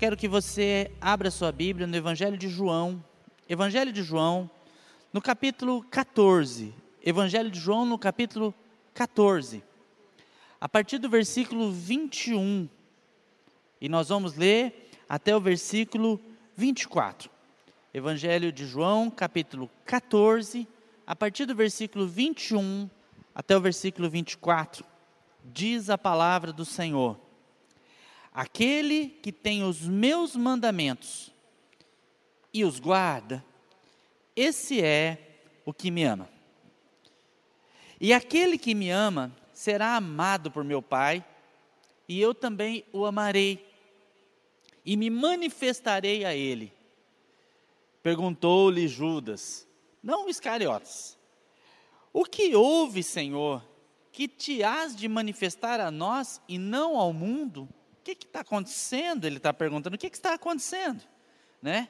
Quero que você abra sua Bíblia no Evangelho de João, Evangelho de João, no capítulo 14. Evangelho de João, no capítulo 14, a partir do versículo 21. E nós vamos ler até o versículo 24. Evangelho de João, capítulo 14, a partir do versículo 21 até o versículo 24. Diz a palavra do Senhor. Aquele que tem os meus mandamentos e os guarda, esse é o que me ama. E aquele que me ama será amado por meu Pai, e eu também o amarei, e me manifestarei a ele. Perguntou-lhe Judas, não Iscariotes, o que houve, Senhor, que te has de manifestar a nós e não ao mundo? Que está acontecendo? Ele está perguntando, o que, que está acontecendo? Né?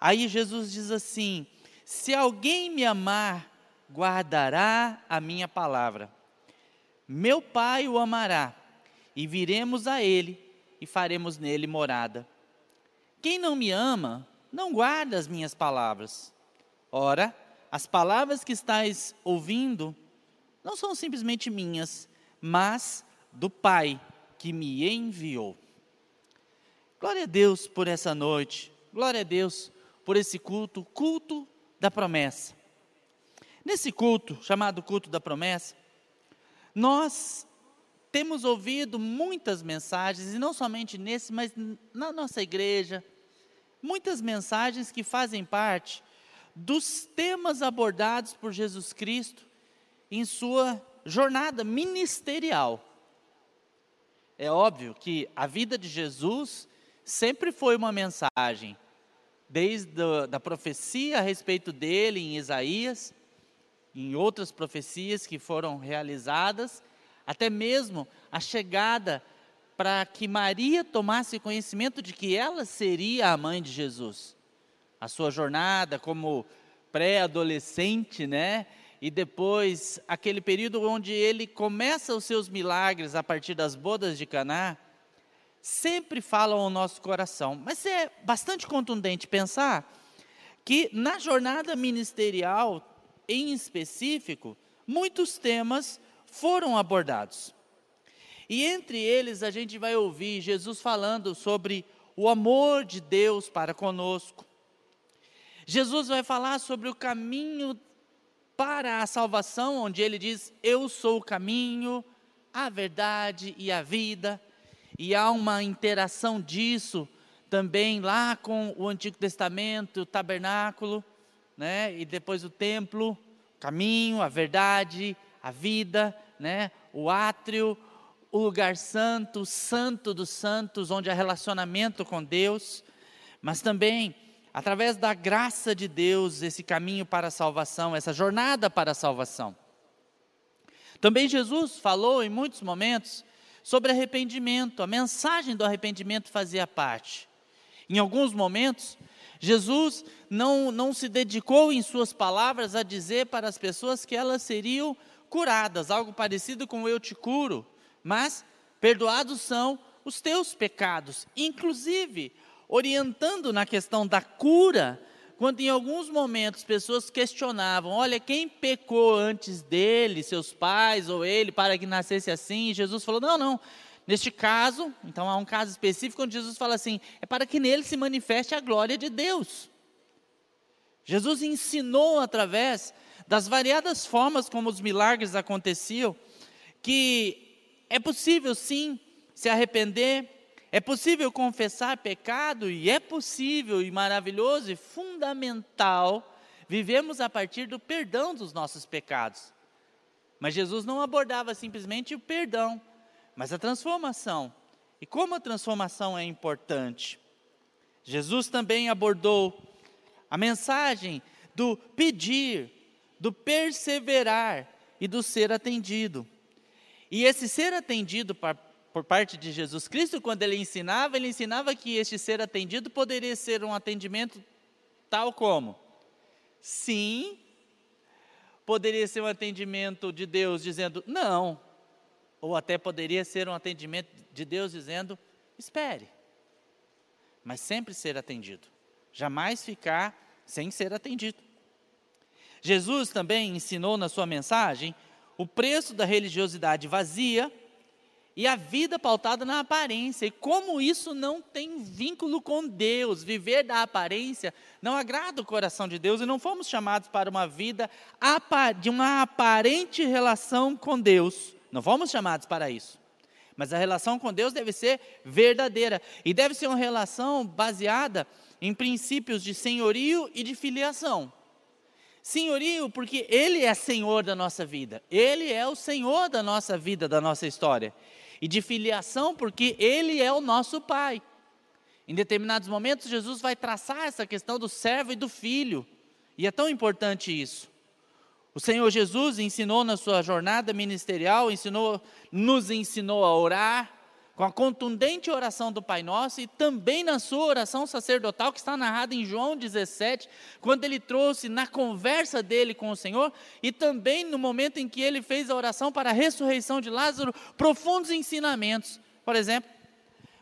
Aí Jesus diz assim: se alguém me amar, guardará a minha palavra. Meu Pai o amará, e viremos a ele e faremos nele morada. Quem não me ama, não guarda as minhas palavras. Ora, as palavras que estáis ouvindo não são simplesmente minhas, mas do Pai que me enviou. Glória a Deus por essa noite, glória a Deus por esse culto, culto da promessa. Nesse culto, chamado culto da promessa, nós temos ouvido muitas mensagens, e não somente nesse, mas na nossa igreja, muitas mensagens que fazem parte dos temas abordados por Jesus Cristo em sua jornada ministerial. É óbvio que a vida de Jesus sempre foi uma mensagem, desde a da profecia a respeito dele em Isaías, em outras profecias que foram realizadas, até mesmo a chegada para que Maria tomasse conhecimento de que ela seria a mãe de Jesus. A sua jornada como pré-adolescente, né? E depois aquele período onde ele começa os seus milagres a partir das bodas de Caná, sempre falam ao nosso coração. Mas é bastante contundente pensar que na jornada ministerial em específico, muitos temas foram abordados. E entre eles a gente vai ouvir Jesus falando sobre o amor de Deus para conosco. Jesus vai falar sobre o caminho para a salvação, onde ele diz: Eu sou o caminho, a verdade e a vida. E há uma interação disso também lá com o Antigo Testamento, o tabernáculo né? E depois o templo, o caminho, a verdade, a vida, né? O átrio, o lugar santo, o santo dos santos, onde há relacionamento com Deus, mas também através da graça de Deus, esse caminho para a salvação, essa jornada para a salvação. Também Jesus falou em muitos momentos sobre arrependimento, a mensagem do arrependimento fazia parte. Em alguns momentos, Jesus não, não se dedicou em suas palavras a dizer para as pessoas que elas seriam curadas, algo parecido com eu te curo, mas perdoados são os teus pecados, inclusive orientando na questão da cura, quando em alguns momentos pessoas questionavam: olha, quem pecou antes dele, seus pais ou ele, para que nascesse assim? E Jesus falou: não, não, Neste caso, então há um caso específico onde Jesus fala assim: é para que nele se manifeste a glória de Deus. Jesus ensinou através das variadas formas como os milagres aconteciam, que é possível sim se arrepender, é possível confessar pecado e é possível e maravilhoso e fundamental vivemos a partir do perdão dos nossos pecados. Mas Jesus não abordava simplesmente o perdão, mas a transformação. E como a transformação é importante. Jesus também abordou a mensagem do pedir, do perseverar e do ser atendido. E esse ser atendido por parte de Jesus Cristo, quando ele ensinava, ele ensinava que este ser atendido poderia ser um atendimento tal como: sim, poderia ser um atendimento de Deus dizendo não, ou até poderia ser um atendimento de Deus dizendo espere, mas sempre ser atendido, jamais ficar sem ser atendido. Jesus também ensinou na sua mensagem o preço da religiosidade vazia e a vida pautada na aparência. E como isso não tem vínculo com Deus, viver da aparência não agrada o coração de Deus e não fomos chamados para uma vida de uma aparente relação com Deus. Não fomos chamados para isso. Mas a relação com Deus deve ser verdadeira e deve ser uma relação baseada em princípios de senhorio e de filiação. Senhorio, porque Ele é Senhor da nossa vida, Ele é o Senhor da nossa vida, da nossa história. E de filiação, porque Ele é o nosso Pai. Em determinados momentos, Jesus vai traçar essa questão do servo e do filho, e é tão importante isso. O Senhor Jesus ensinou na sua jornada ministerial, ensinou, nos ensinou a orar, com a contundente oração do Pai Nosso e também na sua oração sacerdotal, que está narrada em João 17, quando ele trouxe na conversa dele com o Senhor e também no momento em que ele fez a oração para a ressurreição de Lázaro, profundos ensinamentos. Por exemplo,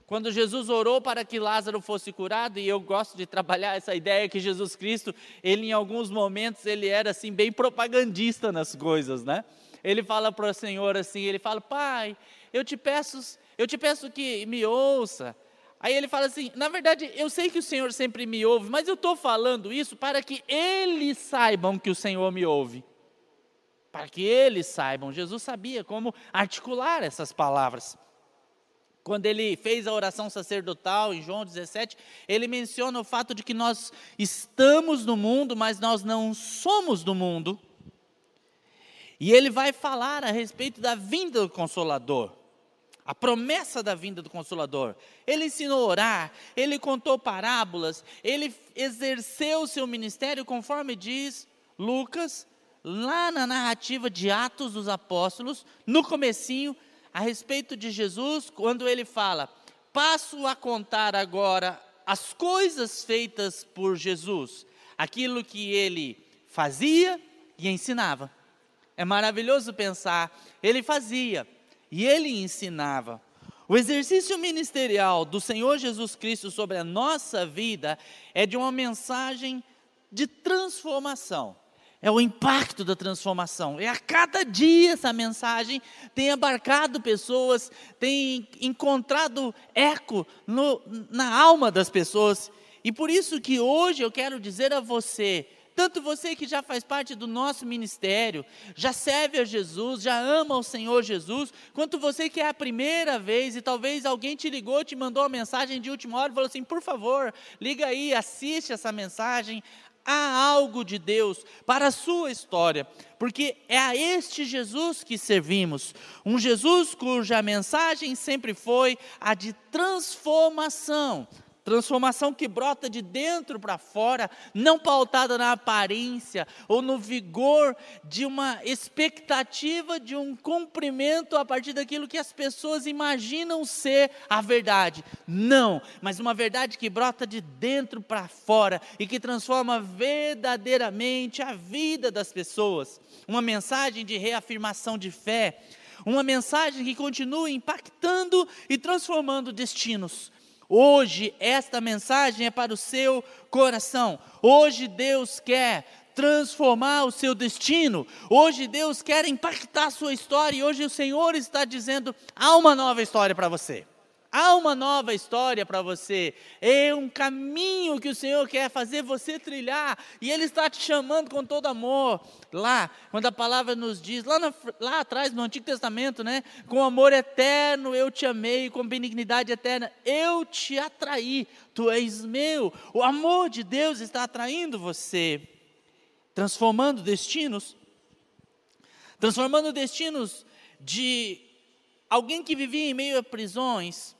quando Jesus orou para que Lázaro fosse curado, e eu gosto de trabalhar essa ideia que Jesus Cristo, ele em alguns momentos ele era assim bem propagandista nas coisas, né? Ele fala para o Senhor assim, ele fala: "Pai, eu te peço eu te peço que me ouça. Aí ele fala assim: na verdade, eu sei que o Senhor sempre me ouve, mas eu estou falando isso para que eles saibam que o Senhor me ouve. Para que eles saibam. Jesus sabia como articular essas palavras. Quando ele fez a oração sacerdotal em João 17, ele menciona o fato de que nós estamos no mundo, mas nós não somos do mundo. E ele vai falar a respeito da vinda do Consolador a promessa da vinda do Consolador. Ele ensinou a orar, ele contou parábolas, ele exerceu o seu ministério conforme diz Lucas, lá na narrativa de Atos dos Apóstolos, no comecinho, a respeito de Jesus, quando ele fala: "Passo a contar agora as coisas feitas por Jesus, aquilo que ele fazia e ensinava". É maravilhoso pensar, ele fazia, e ele ensinava. O exercício ministerial do Senhor Jesus Cristo sobre a nossa vida é de uma mensagem de transformação. É o impacto da transformação. É a cada dia essa mensagem tem abarcado pessoas, tem encontrado eco no, na alma das pessoas. E por isso que hoje eu quero dizer a você, tanto você que já faz parte do nosso ministério, já serve a Jesus, já ama o Senhor Jesus, quanto você que é a primeira vez e talvez alguém te ligou, te mandou uma mensagem de última hora e falou assim: por favor, liga aí, assiste essa mensagem. Há algo de Deus para a sua história, porque é a este Jesus que servimos, um Jesus cuja mensagem sempre foi a de transformação Transformação que brota de dentro para fora, não pautada na aparência ou no vigor de uma expectativa de um cumprimento a partir daquilo que as pessoas imaginam ser a verdade. Não, mas uma verdade que brota de dentro para fora e que transforma verdadeiramente a vida das pessoas. Uma mensagem de reafirmação de fé, uma mensagem que continua impactando e transformando destinos Hoje, esta mensagem é para o seu coração. Hoje, Deus quer transformar o seu destino. Hoje, Deus quer impactar a sua história. E hoje, o Senhor está dizendo: há uma nova história para você. Há uma nova história para você, é um caminho que o Senhor quer fazer você trilhar, e Ele está te chamando com todo amor. Lá, quando a palavra nos diz, lá, na, lá atrás no Antigo Testamento, né? Com amor eterno eu te amei, com benignidade eterna eu te atraí, tu és meu. O amor de Deus está atraindo você, transformando destinos, transformando destinos de alguém que vivia em meio a prisões,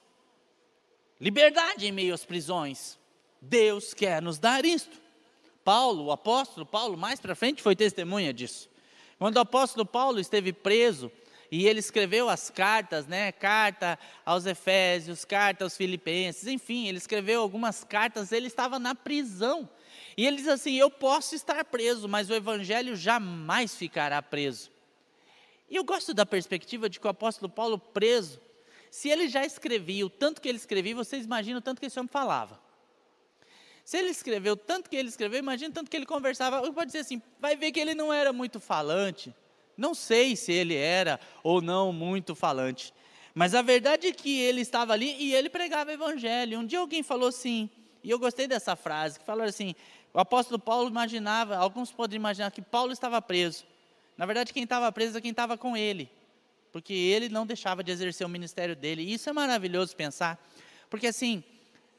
liberdade em meio às prisões. Deus quer nos dar isto. Paulo, o apóstolo Paulo, mais para frente foi testemunha disso. Quando o apóstolo Paulo esteve preso e ele escreveu as cartas, né? Carta aos Efésios, carta aos Filipenses, enfim, ele escreveu algumas cartas, ele estava na prisão. E ele diz assim: Eu posso estar preso, mas o evangelho jamais ficará preso. E eu gosto da perspectiva de que o apóstolo Paulo preso, se ele já escrevia o tanto que ele escrevia, vocês imaginam o tanto que esse homem falava. Se ele escreveu tanto que ele escreveu, imagina tanto que ele conversava. Pode dizer assim, vai ver que ele não era muito falante. Não sei se ele era ou não muito falante. Mas a verdade é que ele estava ali e ele pregava o evangelho. Um dia alguém falou assim, e eu gostei dessa frase, que falou assim: o apóstolo Paulo imaginava, alguns podem imaginar que Paulo estava preso. Na verdade, quem estava preso é quem estava com ele, porque ele não deixava de exercer o ministério dele. E isso é maravilhoso pensar, porque assim,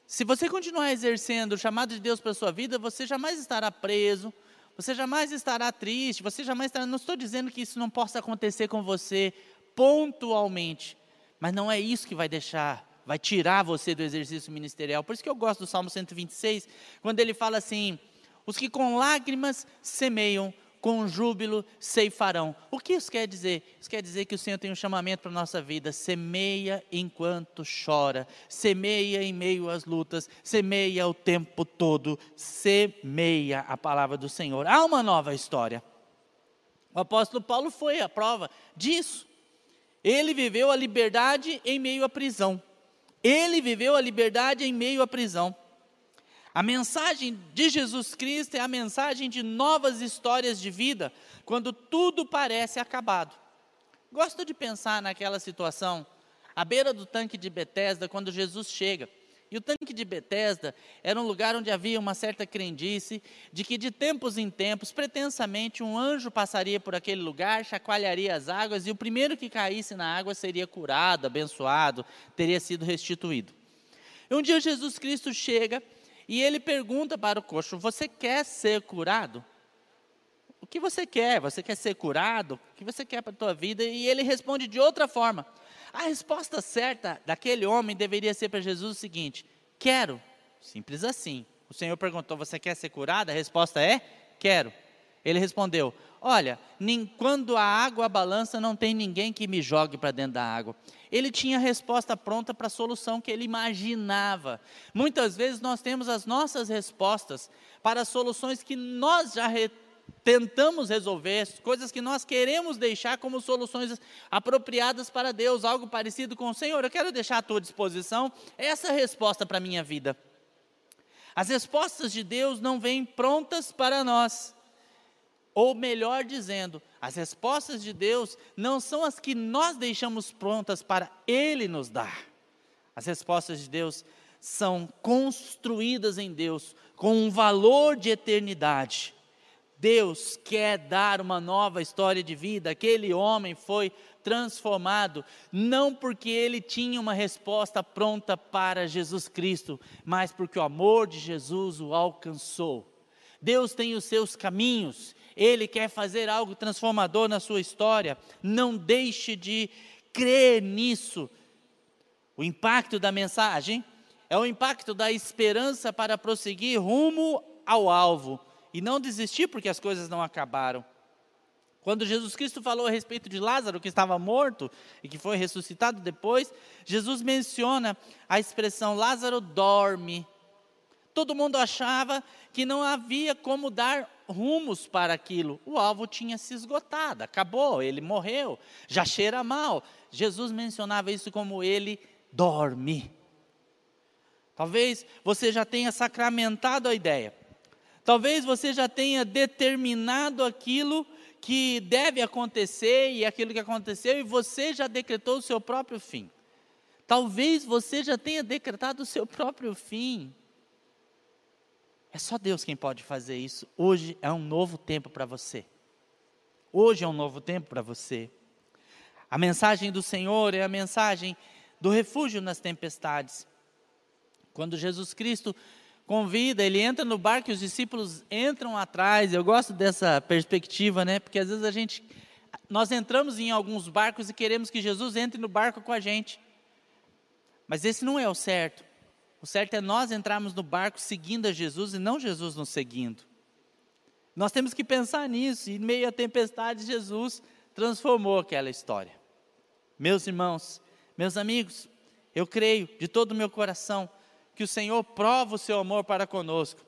se você continuar exercendo o chamado de Deus para a sua vida, você jamais estará preso, você jamais estará triste, você jamais estará. Não estou dizendo que isso não possa acontecer com você pontualmente, mas não é isso que vai deixar vai tirar você do exercício ministerial. Por isso que eu gosto do Salmo 126, quando ele fala assim: os que com lágrimas semeiam, com júbilo ceifarão. O que isso quer dizer? Isso quer dizer que o Senhor tem um chamamento para a nossa vida. Semeia enquanto chora, semeia em meio às lutas, semeia o tempo todo, semeia a palavra do Senhor. Há uma nova história. O apóstolo Paulo foi a prova disso. Ele viveu a liberdade em meio à prisão. Ele viveu a liberdade em meio à prisão. A mensagem de Jesus Cristo é a mensagem de novas histórias de vida, quando tudo parece acabado. Gosto de pensar naquela situação, à beira do tanque de Betesda, quando Jesus chega. E o tanque de Betesda era um lugar onde havia uma certa crendice de que de tempos em tempos, pretensamente, um anjo passaria por aquele lugar, chacoalharia as águas e o primeiro que caísse na água seria curado, abençoado, teria sido restituído. E um dia Jesus Cristo chega e ele pergunta para o coxo: Você quer ser curado? O que você quer? Você quer ser curado? O que você quer para a tua vida? E ele responde de outra forma. A resposta certa daquele homem deveria ser para Jesus o seguinte: Quero. Simples assim. O Senhor perguntou: Você quer ser curado? A resposta é: Quero. Ele respondeu: Olha, nem quando a água balança, não tem ninguém que me jogue para dentro da água. Ele tinha a resposta pronta para a solução que ele imaginava. Muitas vezes nós temos as nossas respostas para soluções que nós já re tentamos resolver, coisas que nós queremos deixar como soluções apropriadas para Deus, algo parecido com Senhor, eu quero deixar à tua disposição essa resposta para a minha vida. As respostas de Deus não vêm prontas para nós. Ou melhor dizendo, as respostas de Deus não são as que nós deixamos prontas para Ele nos dar. As respostas de Deus são construídas em Deus com um valor de eternidade. Deus quer dar uma nova história de vida. Aquele homem foi transformado, não porque ele tinha uma resposta pronta para Jesus Cristo, mas porque o amor de Jesus o alcançou. Deus tem os seus caminhos, ele quer fazer algo transformador na sua história. Não deixe de crer nisso. O impacto da mensagem é o impacto da esperança para prosseguir rumo ao alvo e não desistir porque as coisas não acabaram. Quando Jesus Cristo falou a respeito de Lázaro, que estava morto e que foi ressuscitado depois, Jesus menciona a expressão Lázaro dorme. Todo mundo achava que não havia como dar rumos para aquilo. O alvo tinha se esgotado, acabou, ele morreu, já cheira mal. Jesus mencionava isso como ele dorme. Talvez você já tenha sacramentado a ideia. Talvez você já tenha determinado aquilo que deve acontecer e aquilo que aconteceu e você já decretou o seu próprio fim. Talvez você já tenha decretado o seu próprio fim. É só Deus quem pode fazer isso. Hoje é um novo tempo para você. Hoje é um novo tempo para você. A mensagem do Senhor é a mensagem do refúgio nas tempestades. Quando Jesus Cristo convida, ele entra no barco e os discípulos entram atrás. Eu gosto dessa perspectiva, né? Porque às vezes a gente nós entramos em alguns barcos e queremos que Jesus entre no barco com a gente. Mas esse não é o certo. O certo é nós entrarmos no barco seguindo a Jesus e não Jesus nos seguindo. Nós temos que pensar nisso, e em meio à tempestade, Jesus transformou aquela história. Meus irmãos, meus amigos, eu creio de todo o meu coração que o Senhor prova o seu amor para conosco.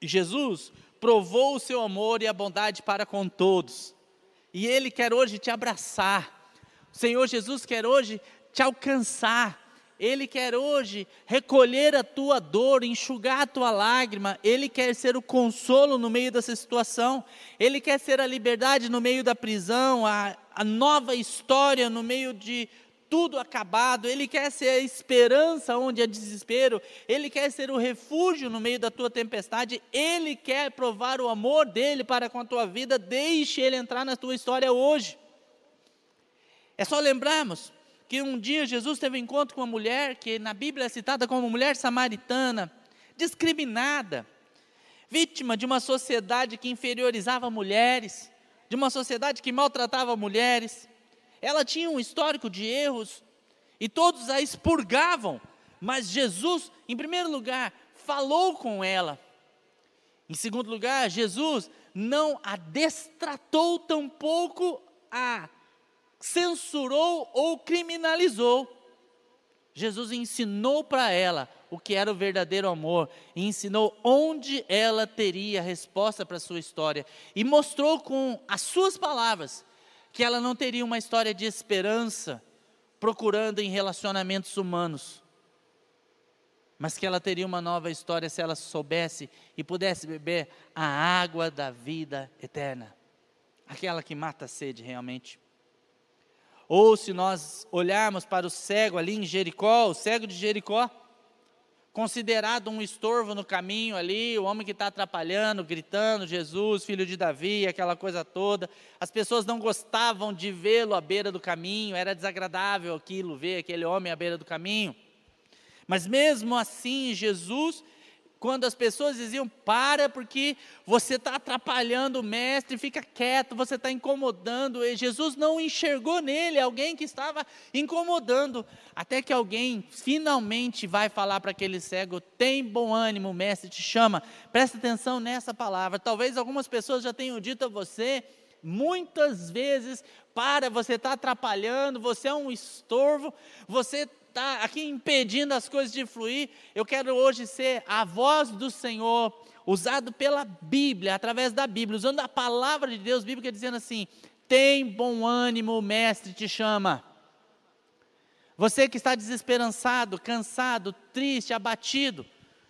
E Jesus provou o seu amor e a bondade para com todos. E Ele quer hoje te abraçar. O Senhor Jesus quer hoje te alcançar. Ele quer hoje recolher a tua dor, enxugar a tua lágrima, Ele quer ser o consolo no meio dessa situação, Ele quer ser a liberdade no meio da prisão, a, a nova história no meio de tudo acabado, Ele quer ser a esperança onde há desespero, Ele quer ser o refúgio no meio da tua tempestade, Ele quer provar o amor dEle para com a tua vida, deixe Ele entrar na tua história hoje. É só lembrarmos que um dia Jesus teve um encontro com uma mulher que na Bíblia é citada como mulher samaritana, discriminada, vítima de uma sociedade que inferiorizava mulheres, de uma sociedade que maltratava mulheres. Ela tinha um histórico de erros e todos a expurgavam, mas Jesus, em primeiro lugar, falou com ela. Em segundo lugar, Jesus não a destratou tampouco a censurou ou criminalizou. Jesus ensinou para ela o que era o verdadeiro amor e ensinou onde ela teria resposta para a sua história e mostrou com as suas palavras que ela não teria uma história de esperança procurando em relacionamentos humanos, mas que ela teria uma nova história se ela soubesse e pudesse beber a água da vida eterna, aquela que mata a sede realmente. Ou se nós olharmos para o cego ali em Jericó, o cego de Jericó, considerado um estorvo no caminho ali, o homem que está atrapalhando, gritando, Jesus, filho de Davi, aquela coisa toda. As pessoas não gostavam de vê-lo à beira do caminho, era desagradável aquilo, ver aquele homem à beira do caminho. Mas mesmo assim, Jesus quando as pessoas diziam, para, porque você está atrapalhando o mestre, fica quieto, você está incomodando. E Jesus não enxergou nele alguém que estava incomodando, até que alguém finalmente vai falar para aquele cego: tem bom ânimo, o mestre te chama. Presta atenção nessa palavra. Talvez algumas pessoas já tenham dito a você, muitas vezes, para, você está atrapalhando, você é um estorvo, você está aqui impedindo as coisas de fluir. Eu quero hoje ser a voz do Senhor, usado pela Bíblia, através da Bíblia, usando a palavra de Deus bíblica, dizendo assim: tem bom ânimo, o Mestre te chama. Você que está desesperançado, cansado, triste, abatido,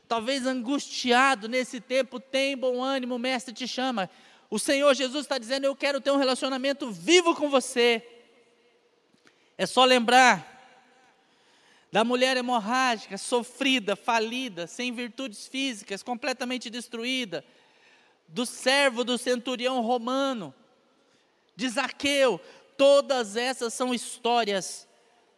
talvez angustiado nesse tempo, tem bom ânimo, o Mestre te chama. O Senhor Jesus está dizendo: Eu quero ter um relacionamento vivo com você. É só lembrar da mulher hemorrágica, sofrida, falida, sem virtudes físicas, completamente destruída, do servo do centurião romano, de Zaqueu, todas essas são histórias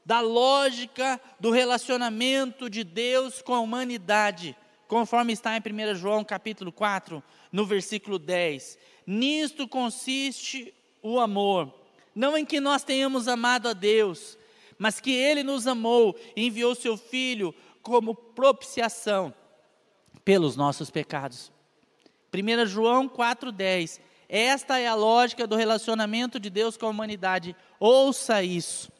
da lógica do relacionamento de Deus com a humanidade, conforme está em 1 João capítulo 4, no versículo 10. Nisto consiste o amor, não em que nós tenhamos amado a Deus, mas que Ele nos amou e enviou Seu Filho como propiciação pelos nossos pecados. 1 João 4,10. Esta é a lógica do relacionamento de Deus com a humanidade. Ouça isso.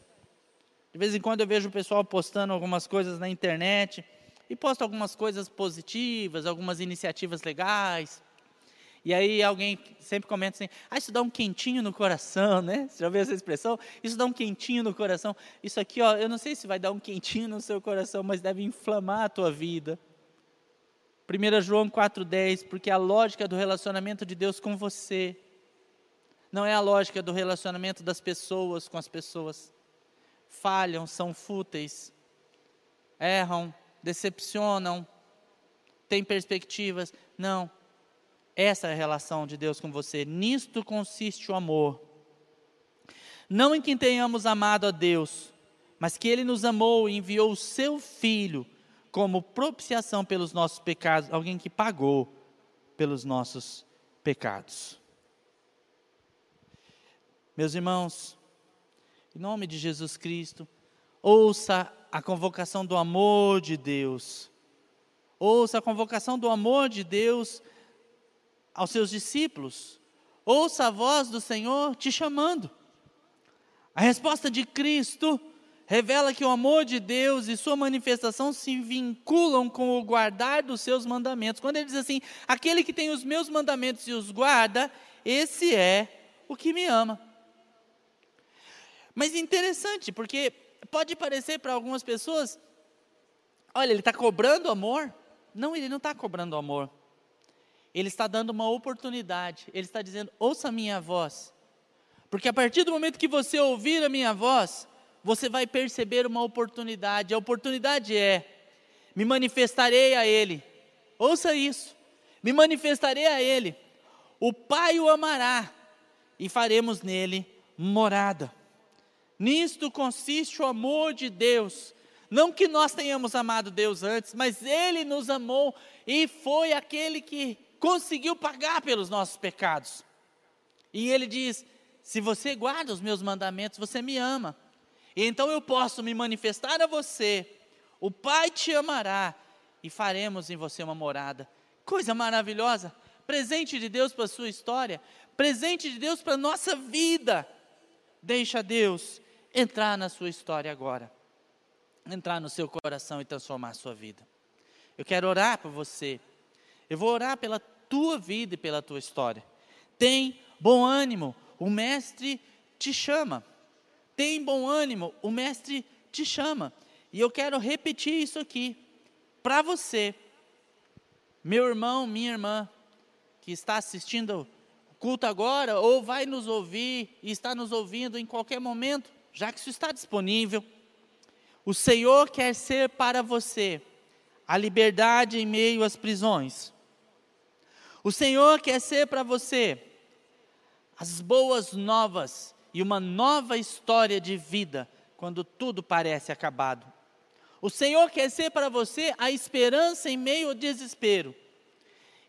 De vez em quando eu vejo o pessoal postando algumas coisas na internet e posta algumas coisas positivas, algumas iniciativas legais. E aí alguém sempre comenta assim: ah, isso dá um quentinho no coração, né? Você já ouviu essa expressão? Isso dá um quentinho no coração. Isso aqui, ó, eu não sei se vai dar um quentinho no seu coração, mas deve inflamar a tua vida. 1 João 4,10, porque a lógica do relacionamento de Deus com você não é a lógica do relacionamento das pessoas com as pessoas. Falham, são fúteis, erram, decepcionam, têm perspectivas. Não, essa é a relação de Deus com você. Nisto consiste o amor. Não em que tenhamos amado a Deus, mas que Ele nos amou e enviou o Seu Filho como propiciação pelos nossos pecados, alguém que pagou pelos nossos pecados. Meus irmãos, em nome de Jesus Cristo, ouça a convocação do amor de Deus. Ouça a convocação do amor de Deus aos seus discípulos. Ouça a voz do Senhor te chamando. A resposta de Cristo revela que o amor de Deus e sua manifestação se vinculam com o guardar dos seus mandamentos. Quando ele diz assim: aquele que tem os meus mandamentos e os guarda, esse é o que me ama. Mas interessante, porque pode parecer para algumas pessoas: olha, ele está cobrando amor. Não, ele não está cobrando amor. Ele está dando uma oportunidade. Ele está dizendo: ouça a minha voz. Porque a partir do momento que você ouvir a minha voz, você vai perceber uma oportunidade. A oportunidade é: me manifestarei a Ele. Ouça isso. Me manifestarei a Ele. O Pai o amará e faremos nele morada. Nisto consiste o amor de Deus. Não que nós tenhamos amado Deus antes, mas Ele nos amou e foi aquele que conseguiu pagar pelos nossos pecados. E Ele diz: se você guarda os meus mandamentos, você me ama. E então eu posso me manifestar a você, o Pai te amará e faremos em você uma morada. Coisa maravilhosa, presente de Deus para a sua história, presente de Deus para a nossa vida. Deixa Deus entrar na sua história agora, entrar no seu coração e transformar a sua vida. Eu quero orar por você, eu vou orar pela tua vida e pela tua história. Tem bom ânimo, o Mestre te chama. Tem bom ânimo, o Mestre te chama. E eu quero repetir isso aqui para você, meu irmão, minha irmã, que está assistindo o culto agora, ou vai nos ouvir e está nos ouvindo em qualquer momento, já que isso está disponível. O Senhor quer ser para você a liberdade em meio às prisões. O Senhor quer ser para você as boas novas e uma nova história de vida quando tudo parece acabado. O Senhor quer ser para você a esperança em meio ao desespero.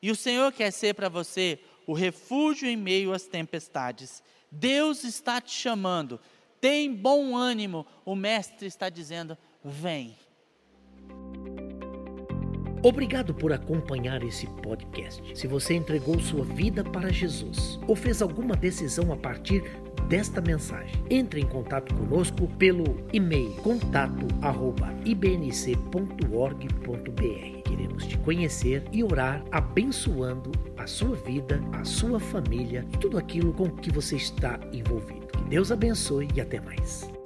E o Senhor quer ser para você o refúgio em meio às tempestades. Deus está te chamando. Tem bom ânimo. O Mestre está dizendo: vem. Obrigado por acompanhar esse podcast. Se você entregou sua vida para Jesus ou fez alguma decisão a partir desta mensagem. Entre em contato conosco pelo e-mail contato@ibnc.org.br. Queremos te conhecer e orar abençoando a sua vida, a sua família e tudo aquilo com que você está envolvido. Que Deus abençoe e até mais.